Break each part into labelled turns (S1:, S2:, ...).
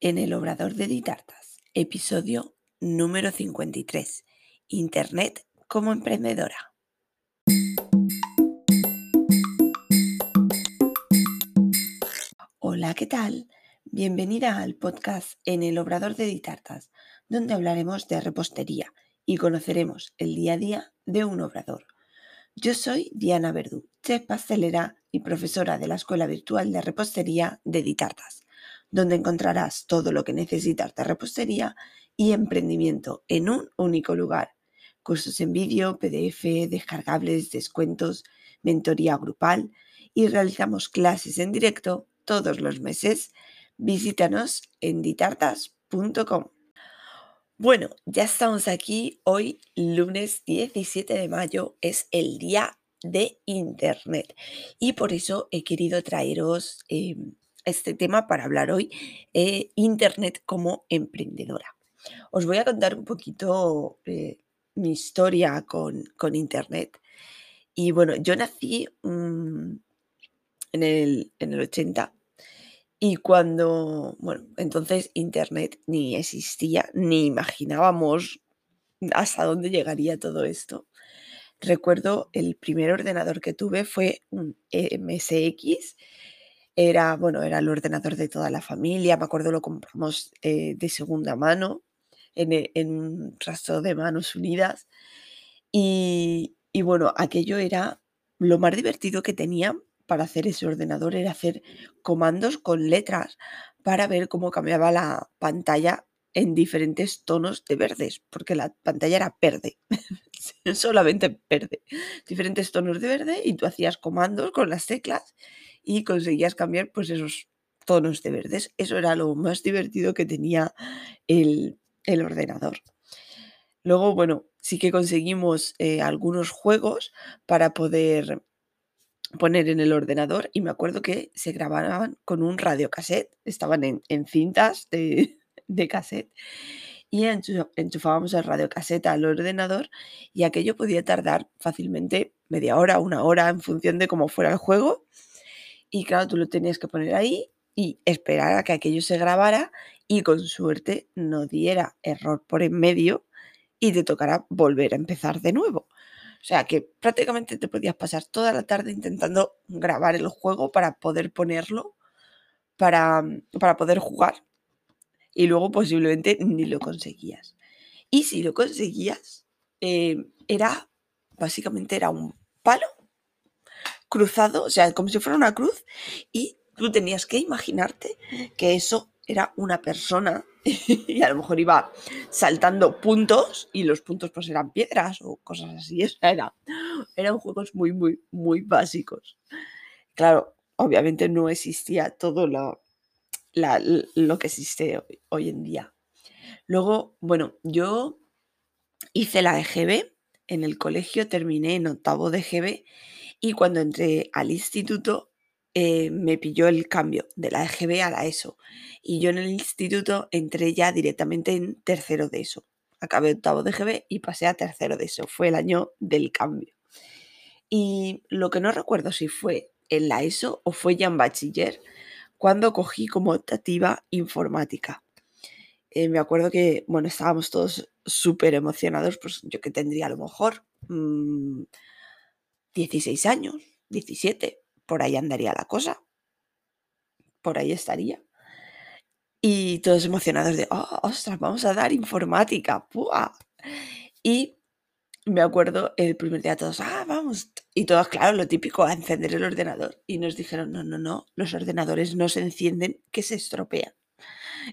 S1: en el Obrador de Ditartas, episodio número 53, Internet como emprendedora. Hola, ¿qué tal? Bienvenida al podcast en el Obrador de Ditartas, donde hablaremos de repostería y conoceremos el día a día de un obrador. Yo soy Diana Verdú, chef pastelera y profesora de la Escuela Virtual de Repostería de Ditartas donde encontrarás todo lo que necesitas de repostería y emprendimiento en un único lugar. Cursos en vídeo, PDF, descargables, descuentos, mentoría grupal y realizamos clases en directo todos los meses. Visítanos en ditartas.com. Bueno, ya estamos aquí. Hoy, lunes 17 de mayo, es el día de Internet. Y por eso he querido traeros em, este tema para hablar hoy, eh, Internet como emprendedora. Os voy a contar un poquito eh, mi historia con, Internet. Y bueno, yo nací mm, en, el, en el 80 y cuando, bueno, entonces Internet ni existía, ni imaginábamos hasta dónde llegaría todo esto. Recuerdo el primer ordenador que tuve fue un MSX era, bueno, era el ordenador de toda la familia, me acuerdo lo compramos eh, de segunda mano, en, e, un rastro de manos unidas. Y, bueno, aquello era lo más divertido que tenía para hacer ese ordenador, era hacer comandos con letras para ver cómo cambiaba la pantalla en diferentes tonos de verdes, porque la pantalla era verde, solamente verde, diferentes tonos de verde y tú hacías comandos con las teclas y conseguías cambiar pues esos tonos de verdes. Eso era lo más divertido que tenía el, ordenador. Luego, bueno, sí que conseguimos eh, algunos juegos para poder poner en el ordenador y me acuerdo que se grababan con un radiocassette, estaban en, cintas de, de cassette y enchufábamos el radiocassette al ordenador y aquello podía tardar fácilmente media hora, una hora en función de cómo fuera el juego y claro, tú lo tenías que poner ahí y esperar a que aquello se grabara y con suerte no diera error por en medio y te tocará volver a empezar de nuevo. O sea que prácticamente te podías pasar toda la tarde intentando grabar el juego para poder ponerlo, para, para poder jugar. Y luego posiblemente ni lo conseguías. Y si lo conseguías, eh, era, básicamente era un palo cruzado, o sea, como si fuera una cruz, y tú tenías que imaginarte que eso era una persona y a lo mejor iba saltando puntos y los puntos pues eran piedras o cosas así. era, eran juegos muy, muy, muy básicos. Claro, obviamente no existía todo lo, lo que existe hoy, hoy, en día. Luego, bueno, yo hice la EGB en el colegio, terminé en octavo de EGB y cuando entré al instituto eh, me pilló el cambio de la EGB a la ESO. Y yo en el instituto entré ya directamente en tercero de ESO. Acabé octavo de EGB y pasé a tercero de ESO. Fue el año del cambio. Y lo que no recuerdo si fue en la ESO o fue ya en bachiller cuando cogí como optativa informática. Eh, me acuerdo que, bueno, estábamos todos súper emocionados, pues yo que tendría a lo mejor mm, 16 años, 17, por ahí andaría la cosa. Por ahí estaría. Y todos emocionados de, oh, ostras, vamos a dar informática. ¡Pua! Y me acuerdo el primer día todos, ah, vamos. Y todos, claro, lo típico, a encender el ordenador. Y nos dijeron, no, no, no, los ordenadores no se encienden, que se estropean.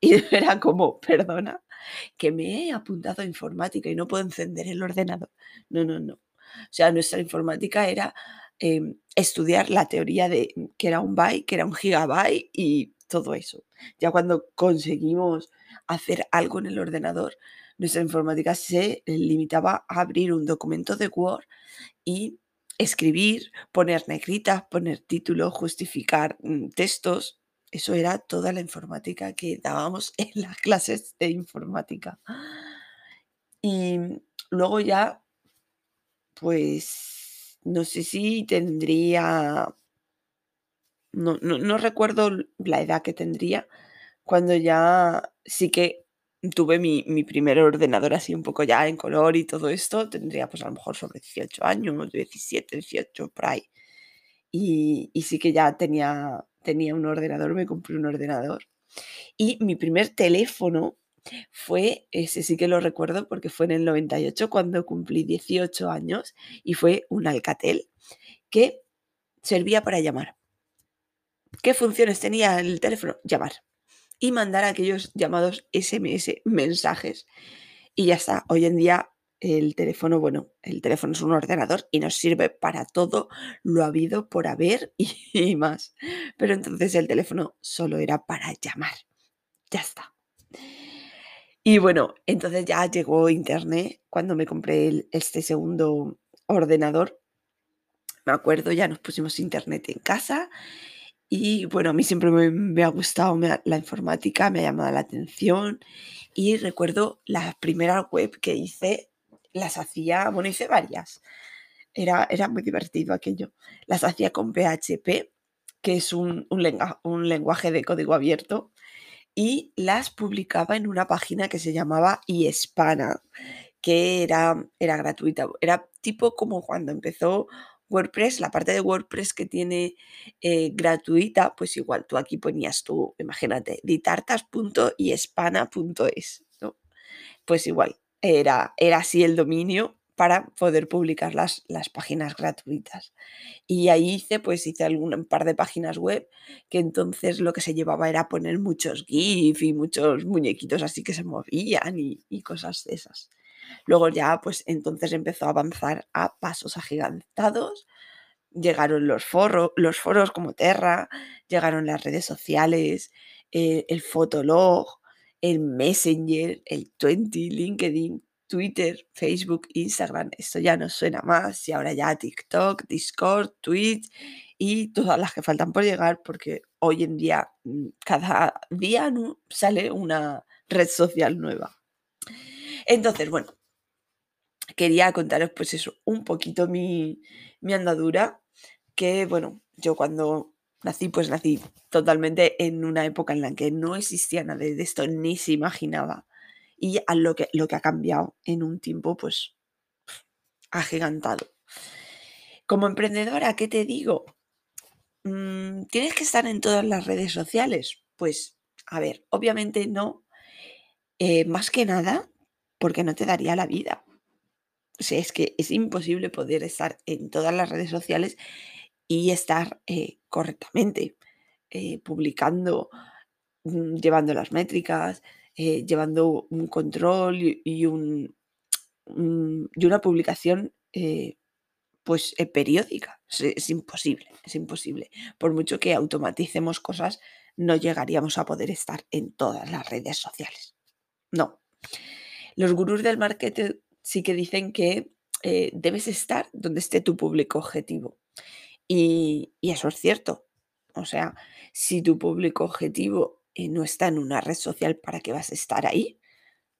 S1: Y era como, perdona, que me he apuntado a informática y no puedo encender el ordenador. No, no, no. O sea, nuestra informática era em, estudiar la teoría de que era un byte, que era un gigabyte y todo eso. Ya cuando conseguimos hacer algo en el ordenador, nuestra informática se limitaba a abrir un documento de Word y escribir, poner negritas, poner títulos, justificar mm, textos. Eso era toda la informática que dábamos en las clases de informática. Y luego ya pues no sé si tendría, no, no, recuerdo la edad que tendría, cuando ya sí que tuve mi, mi primer ordenador así un poco ya en color y todo esto, tendría pues a lo mejor sobre 18 años, 17, 18, por ahí. Y, y sí que ya tenía, tenía un ordenador, me compré un ordenador. Y mi primer teléfono fue, ese sí que lo recuerdo porque fue en el 98 cuando cumplí 18 años y fue un Alcatel que servía para llamar. ¿Qué funciones tenía el teléfono? Llamar y mandar aquellos llamados SMS, mensajes. Y ya está. Hoy en día el teléfono, bueno, el teléfono es un ordenador y nos sirve para todo lo habido por haber y, más. Pero entonces el teléfono solo era para llamar. Ya está. Y bueno, entonces ya llegó Internet cuando me compré este segundo ordenador. Me acuerdo, ya nos pusimos Internet en casa y bueno, a mí siempre me, ha gustado la informática, me ha llamado la atención y recuerdo la primera web que hice, las hacía, bueno, hice varias. Era, era muy divertido aquello. Las hacía con PHP, que es un, un lenguaje de código abierto, y las publicaba en una página que se llamaba iEspana, que era, era gratuita. Era tipo como cuando empezó WordPress, la parte de WordPress que tiene eh, gratuita, pues igual tú aquí ponías tú, imagínate, ditartas.iespana.es, ¿no? Pues igual, era, era así el dominio para poder publicar las, las páginas gratuitas. Y ahí hice, pues hice algún par de páginas web que entonces lo que se llevaba era poner muchos GIF y muchos muñequitos así que se movían y, cosas esas. Luego ya, pues entonces empezó a avanzar a pasos agigantados. Llegaron los, foros, los foros como Terra, llegaron las redes sociales, eh, el Fotolog, el Messenger, el 20, LinkedIn, Twitter, Facebook, Instagram. Esto ya no suena más y ahora ya TikTok, Discord, Twitch y todas las que faltan por llegar porque hoy en día mm, cada día sale una red social nueva. Entonces, bueno, quería contaros pues eso, un poquito mi, andadura, que bueno, yo cuando nací, pues nací totalmente en una época en la que no existía nada de esto, ni se imaginaba. Y a lo que, lo que ha cambiado en un tiempo, pues, agigantado. Como emprendedora, ¿qué te digo? Mm, ¿Tienes que estar en todas las redes sociales? Pues, a ver, obviamente no. Eh, más que nada, porque no te daría la vida. O sea, es que es imposible poder estar en todas las redes sociales y estar eh, correctamente eh, publicando, mm, llevando las métricas, eh, llevando un control y, un, y una publicación pues periódica. es, imposible, es imposible. Por mucho que automaticemos cosas, no llegaríamos a poder estar en todas las redes sociales. No. Los gurús del marketing sí que dicen que eh, debes estar donde esté tu público objetivo. Y, eso es cierto. O sea, si tu público objetivo eh, no está en una red social, ¿para qué vas a estar ahí?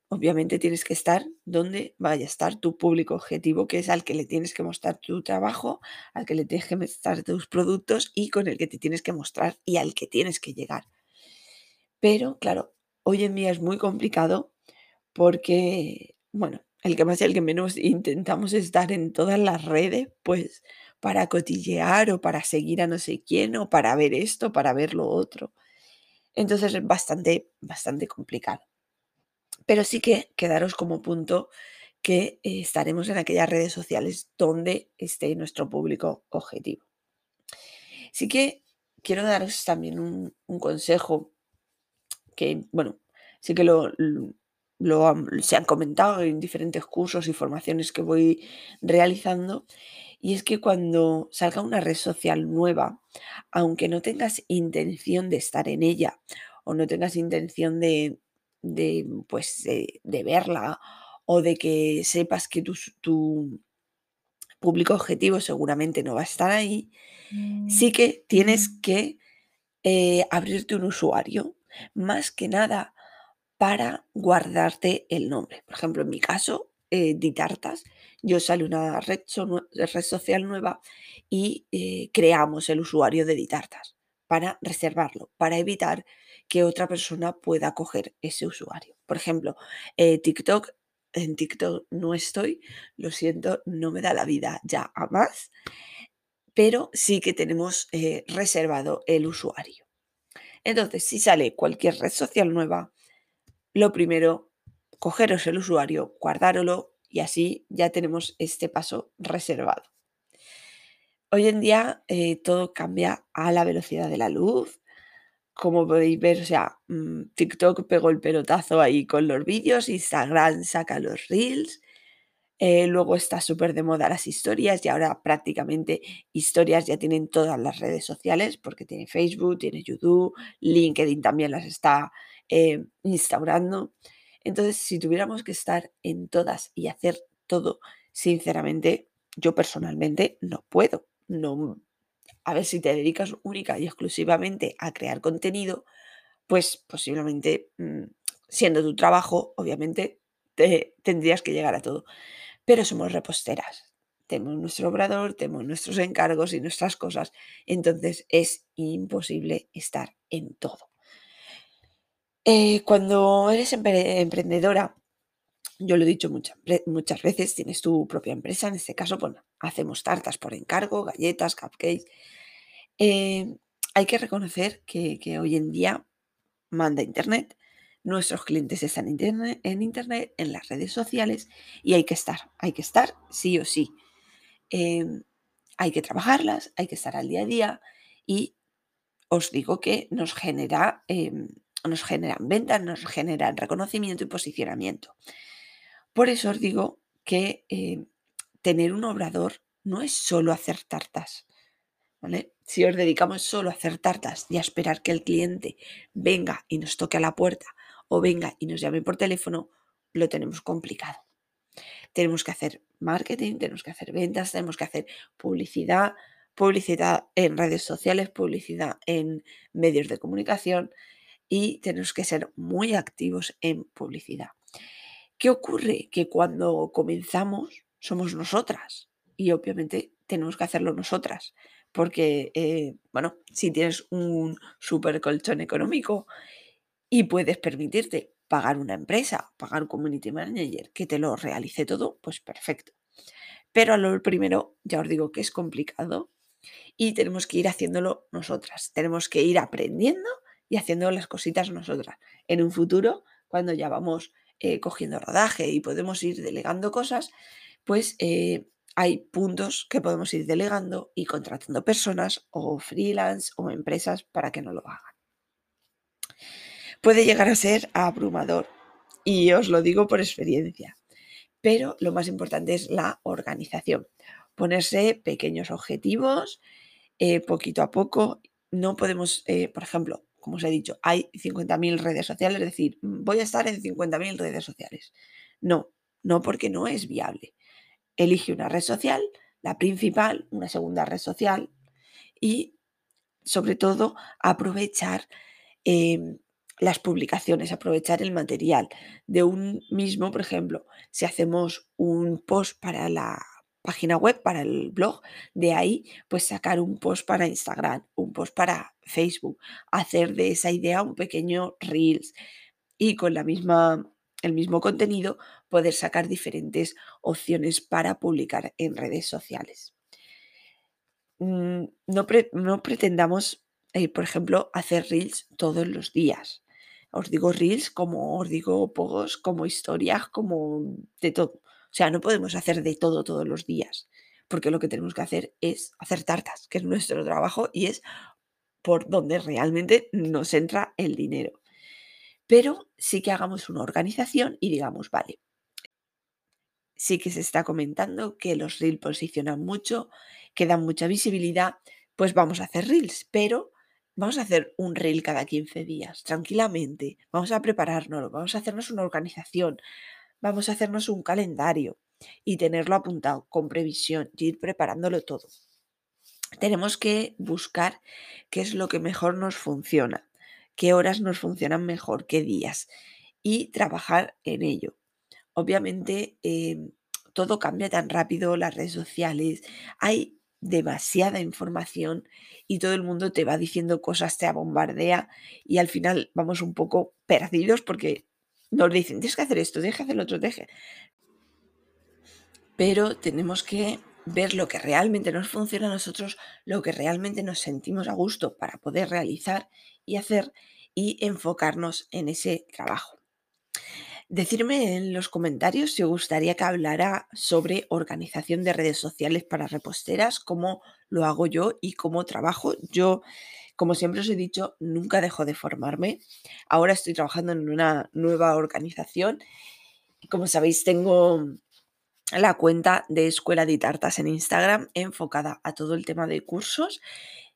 S1: Obviamente tienes que estar donde vaya a estar tu público objetivo, que es al que le tienes que mostrar tu trabajo, al que le tienes que mostrar tus productos y con el que te tienes que mostrar y al que tienes que llegar. Pero claro, hoy en día es muy complicado porque, bueno, el que más y el que menos intentamos estar en todas las redes, pues para cotillear o para seguir a no sé quién o para ver esto, para ver lo otro. Entonces es bastante, bastante complicado. Pero sí que quedaros como punto que eh, estaremos en aquellas redes sociales donde esté nuestro público objetivo. Sí que quiero daros también un, consejo que, bueno, sí que lo, lo se han comentado en diferentes cursos y formaciones que voy realizando, y es que cuando salga una red social nueva, aunque no tengas intención de estar en ella o no tengas intención de, de pues, de, verla o de que sepas que tu, tu público objetivo seguramente no va a estar ahí, sí mm, que tienes que eh, abrirte un usuario. Más que nada para guardarte el nombre. Por ejemplo, en mi caso, eh, Ditartas, yo sale una red, red, social nueva y eh, creamos el usuario de Ditartas para reservarlo, para evitar que otra persona pueda coger ese usuario. Por ejemplo, eh, TikTok, en TikTok no estoy, lo siento, no me da la vida ya a más, pero sí que tenemos eh, reservado el usuario. Entonces, si sale cualquier red social nueva, lo primero, cogeros el usuario, guardárolo y así ya tenemos este paso reservado. Hoy en día eh, todo cambia a la velocidad de la luz. Como podéis ver, o sea, mm, TikTok pegó el pelotazo ahí con los vídeos, Instagram saca los reels, eh, luego está súper de moda las historias y ahora prácticamente historias ya tienen todas las redes sociales porque tiene Facebook, tiene YouTube, LinkedIn también las está eh, instaurando. Entonces, si tuviéramos que estar en todas y hacer todo, sinceramente, yo personalmente no puedo no, a ver si te dedicas única y exclusivamente a crear contenido, pues posiblemente mm, siendo tu trabajo, obviamente, te, tendrías que llegar a todo. Pero somos reposteras. Tenemos nuestro obrador, tenemos nuestros encargos y nuestras cosas. Entonces es imposible estar en todo. Eh, cuando eres emprendedora, yo lo he dicho muchas, muchas veces, tienes tu propia empresa, en este caso, bueno, hacemos tartas por encargo, galletas, cupcakes. Eh, hay que reconocer que, hoy en día manda Internet, nuestros clientes están en internet, en las redes sociales y hay que estar, hay que estar sí o sí. Em, hay que trabajarlas, hay que estar al día a día y os digo que nos genera, em, nos generan ventas, nos generan reconocimiento y posicionamiento. Por eso os digo que eh, tener un obrador no es solo hacer tartas. Si os dedicamos solo a hacer tartas y a esperar que el cliente venga y nos toque a la puerta o venga y nos llame por teléfono, lo tenemos complicado. Tenemos que hacer marketing, tenemos que hacer ventas, tenemos que hacer publicidad, publicidad en redes sociales, publicidad en medios de comunicación y tenemos que ser muy activos en publicidad. ¿Qué ocurre? Que cuando comenzamos somos nosotras y obviamente tenemos que hacerlo nosotras. Porque, eh, bueno, si tienes un super colchón económico y puedes permitirte pagar una empresa, pagar un community manager que te lo realice todo, pues perfecto. Pero a lo primero, ya os digo que es complicado y tenemos que ir haciéndolo nosotras. Tenemos que ir aprendiendo y haciendo las cositas nosotras. En un futuro, cuando ya vamos eh, cogiendo rodaje y podemos ir delegando cosas, pues eh, hay puntos que podemos ir delegando y contratando personas o freelance o empresas para que no lo hagan. Puede llegar a ser abrumador y os lo digo por experiencia, pero lo más importante es la organización. Ponerse pequeños objetivos eh, poquito a poco. No podemos, por ejemplo, como os he dicho, hay 50.000 redes sociales, es decir, mm, voy a estar en 50.000 redes sociales. No, no porque no es viable. Elige una red social, la principal, una segunda red social y sobre todo aprovechar em, las publicaciones, aprovechar el material de un mismo, por ejemplo, si hacemos un post para la página web, para el blog, de ahí pues sacar un post para Instagram, un post para Facebook, hacer de esa idea un pequeño reels y con la misma el mismo contenido poder sacar diferentes opciones para publicar en redes sociales. Mm, no, no pretendamos, eh, por ejemplo, hacer reels todos los días. Os digo reels como os digo pogos, como historias, como de todo. O sea, no podemos hacer de todo todos los días, porque lo que tenemos que hacer es hacer tartas, que es nuestro trabajo y es por donde realmente nos entra el dinero. Pero sí que hagamos una organización y digamos, vale, sí que se está comentando que los reels posicionan mucho, que dan mucha visibilidad, pues vamos a hacer reels, pero vamos a hacer un reel cada 15 días, tranquilamente, vamos a prepararnos, vamos a hacernos una organización, vamos a hacernos un calendario y tenerlo apuntado con previsión y ir preparándolo todo. Tenemos que buscar qué es lo que mejor nos funciona, qué horas nos funcionan mejor, qué días y trabajar en ello. Obviamente em, todo cambia tan rápido, las redes sociales, hay demasiada información y todo el mundo te va diciendo cosas, te bombardea y al final vamos un poco perdidos porque nos dicen, tienes que hacer esto, tienes que hacer lo otro, deje. Pero tenemos que ver lo que realmente nos funciona a nosotros, lo que realmente nos sentimos a gusto para poder realizar y hacer y enfocarnos en ese trabajo. Decirme en los comentarios si os gustaría que hablara sobre organización de redes sociales para reposteras, cómo lo hago yo y cómo trabajo. Yo, como siempre os he dicho, nunca dejo de formarme. Ahora estoy trabajando en una nueva organización. Como sabéis, tengo la cuenta de Escuela de Tartas en Instagram enfocada a todo el tema de cursos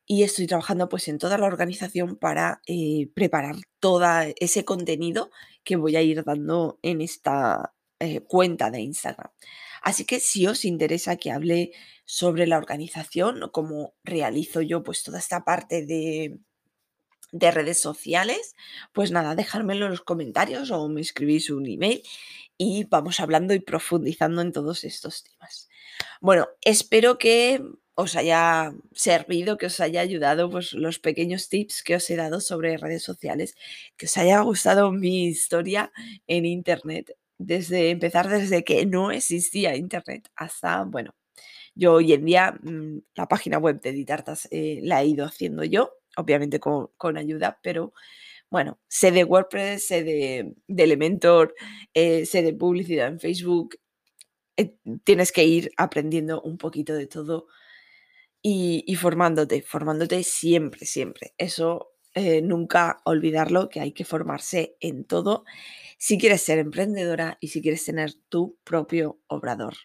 S1: y estoy trabajando pues en toda la organización para eh, preparar todo ese contenido que voy a ir dando en esta eh, cuenta de Instagram. Así que si os interesa que hable sobre la organización cómo realizo yo pues toda esta parte de, de redes sociales, pues nada, dejármelo en los comentarios o me escribís un email y vamos hablando y profundizando en todos estos temas. Bueno, espero que os haya servido, que os haya ayudado pues, los pequeños tips que os he dado sobre redes sociales, que os haya gustado mi historia en Internet, desde empezar desde que no existía Internet hasta, bueno, yo hoy en día mm, la página web de Ditartas eh, la he ido haciendo yo, obviamente con, ayuda, pero bueno, sé de WordPress, sé de, Elementor, eh, sé de publicidad en Facebook. Eh, tienes que ir aprendiendo un poquito de todo y, formándote, formándote siempre, siempre. Eso nunca olvidarlo, que hay que formarse en todo si quieres ser emprendedora y si quieres tener tu propio obrador.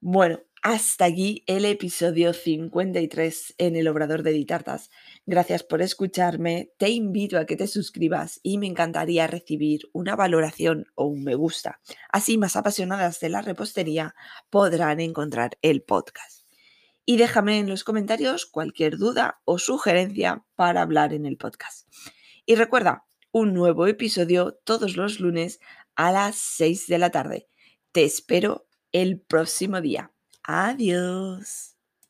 S1: Bueno, hasta aquí el episodio 53 en el Obrador de Ditartas. Gracias por escucharme, te invito a que te suscribas y me encantaría recibir una valoración o un me gusta. Así más apasionadas de la repostería podrán encontrar el podcast y déjame en los comentarios cualquier duda o sugerencia para hablar en el podcast. Y recuerda, un nuevo episodio todos los lunes a las 6 de la tarde. Te espero el próximo día. Adiós.